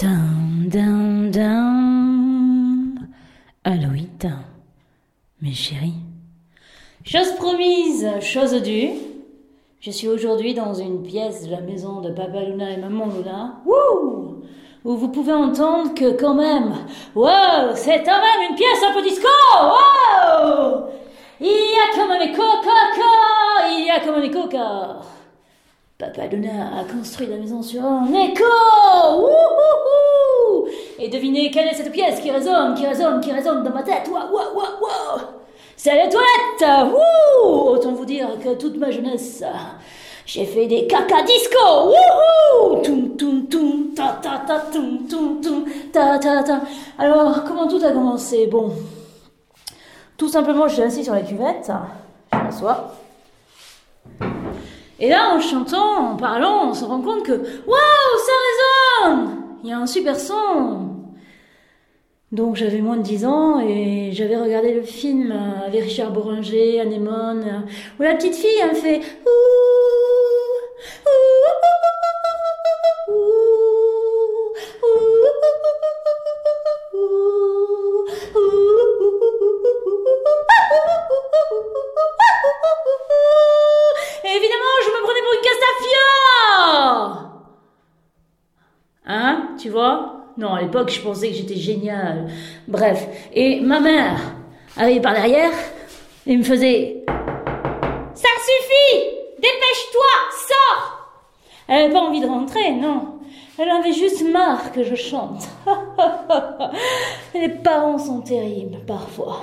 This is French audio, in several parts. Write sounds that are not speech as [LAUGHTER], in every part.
Dun, dun, dun. Aloïta, mes chéris. Chose promise, chose due. Je suis aujourd'hui dans une pièce de la maison de Papa Luna et Maman Luna. Wouh où vous pouvez entendre que quand même, wow, c'est quand même une pièce un peu disco, wow Il y a quand même des coca, il y a quand même des coca. Papa Luna a construit la maison sur un écho Wouhouhou Et devinez quelle est cette pièce qui résonne, qui résonne, qui résonne dans ma tête. Waouh, waouh, waouh, waouh C'est les toilettes. Wouh. Autant vous dire que toute ma jeunesse, j'ai fait des caca disco. Wouhou. Toum, toum, toum, ta, ta, ta, toum, ta, ta, ta. Alors, comment tout a commencé? Bon, tout simplement, je suis assis sur la cuvette, je m'assois. Et là, en chantant, en parlant, on se rend compte que waouh, ça résonne Il y a un super son. Donc j'avais moins de 10 ans et j'avais regardé le film avec Richard Boringer, Anémone, où la petite fille, fait Tu vois? Non, à l'époque, je pensais que j'étais géniale. Bref. Et ma mère arrivait par derrière et me faisait Ça suffit Dépêche-toi Sors Elle n'avait pas envie de rentrer, non. Elle avait juste marre que je chante. [LAUGHS] Les parents sont terribles, parfois.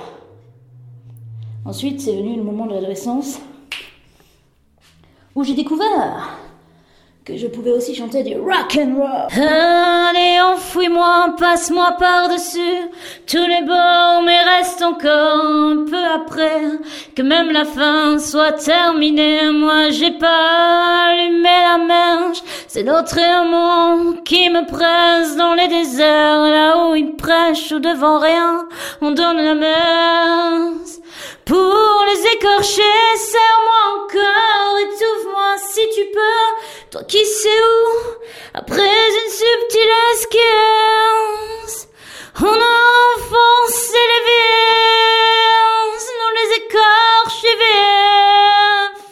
Ensuite, c'est venu le moment de l'adolescence où j'ai découvert que je pouvais aussi chanter du rock and roll. Allez, enfouis-moi, passe-moi par-dessus tous les bords, mais reste encore un peu après que même la fin soit terminée. Moi, j'ai pas allumé la marche, c'est notre amour qui me presse dans les déserts, là où il prêche ou devant rien, on donne la messe. Pour les écorcher, serre-moi encore, étouffe-moi si tu peux, toi qui sais où, après une subtile esquisse, on a enfoncé les vis dans les écorchés vifs,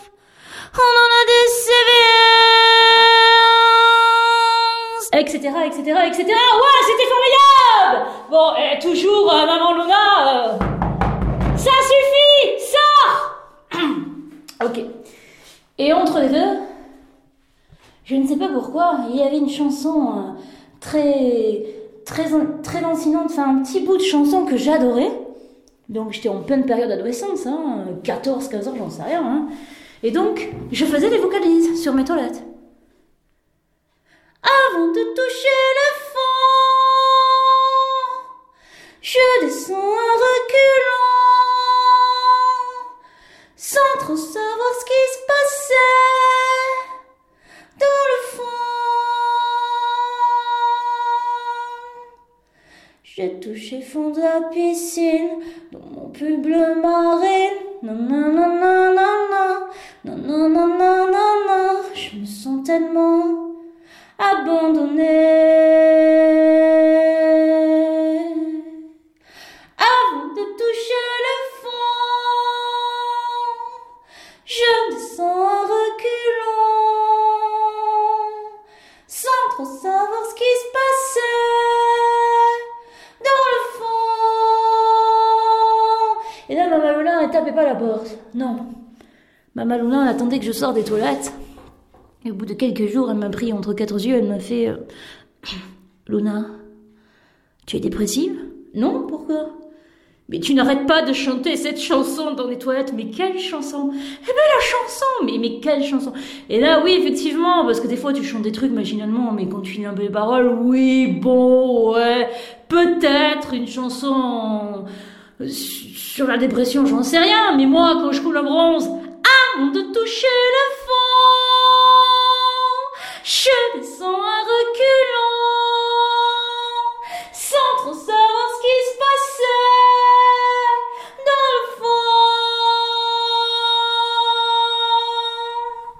on en a des sévices, etc., etc., etc. Ouais, c'était formidable Bon, et toujours, euh, Maman Luna... euh, ça suffit Sors [CLEARS THROAT] Ok. Et entre les deux, je ne sais pas pourquoi, il y avait une chanson euh, très, très, très lancinante, enfin un petit bout de chanson que j'adorais. Donc j'étais en pleine période d'adolescence, hein, 14, 15 ans, j'en sais rien. hein. Et donc, je faisais des vocalises sur mes toilettes. Avant de toucher le fond, je descends en reculant, sans trop savoir ce qui se touché fond de la piscine, dans mon pull bleu marine. Nanana, nanana, nanana, je me sens tellement abandonnée. Pas la porte. Non. Maman Luna, elle attendait que je sorte des toilettes. Et au bout de quelques jours, elle m'a pris entre quatre yeux, elle m'a fait euh, [CLEARS THROAT] Luna, tu es dépressive? Non, pourquoi? Mais tu n'arrêtes pas de chanter cette chanson dans les toilettes. Mais quelle chanson? Eh ben la chanson Mais, mais quelle chanson Et là, oui, effectivement, parce que des fois tu chantes des trucs machinalement, mais quand tu lis un peu les paroles, oui, bon, ouais, peut-être une chanson sur la dépression, j'en sais rien. Mais moi, quand je coule en bronze, avant de toucher le fond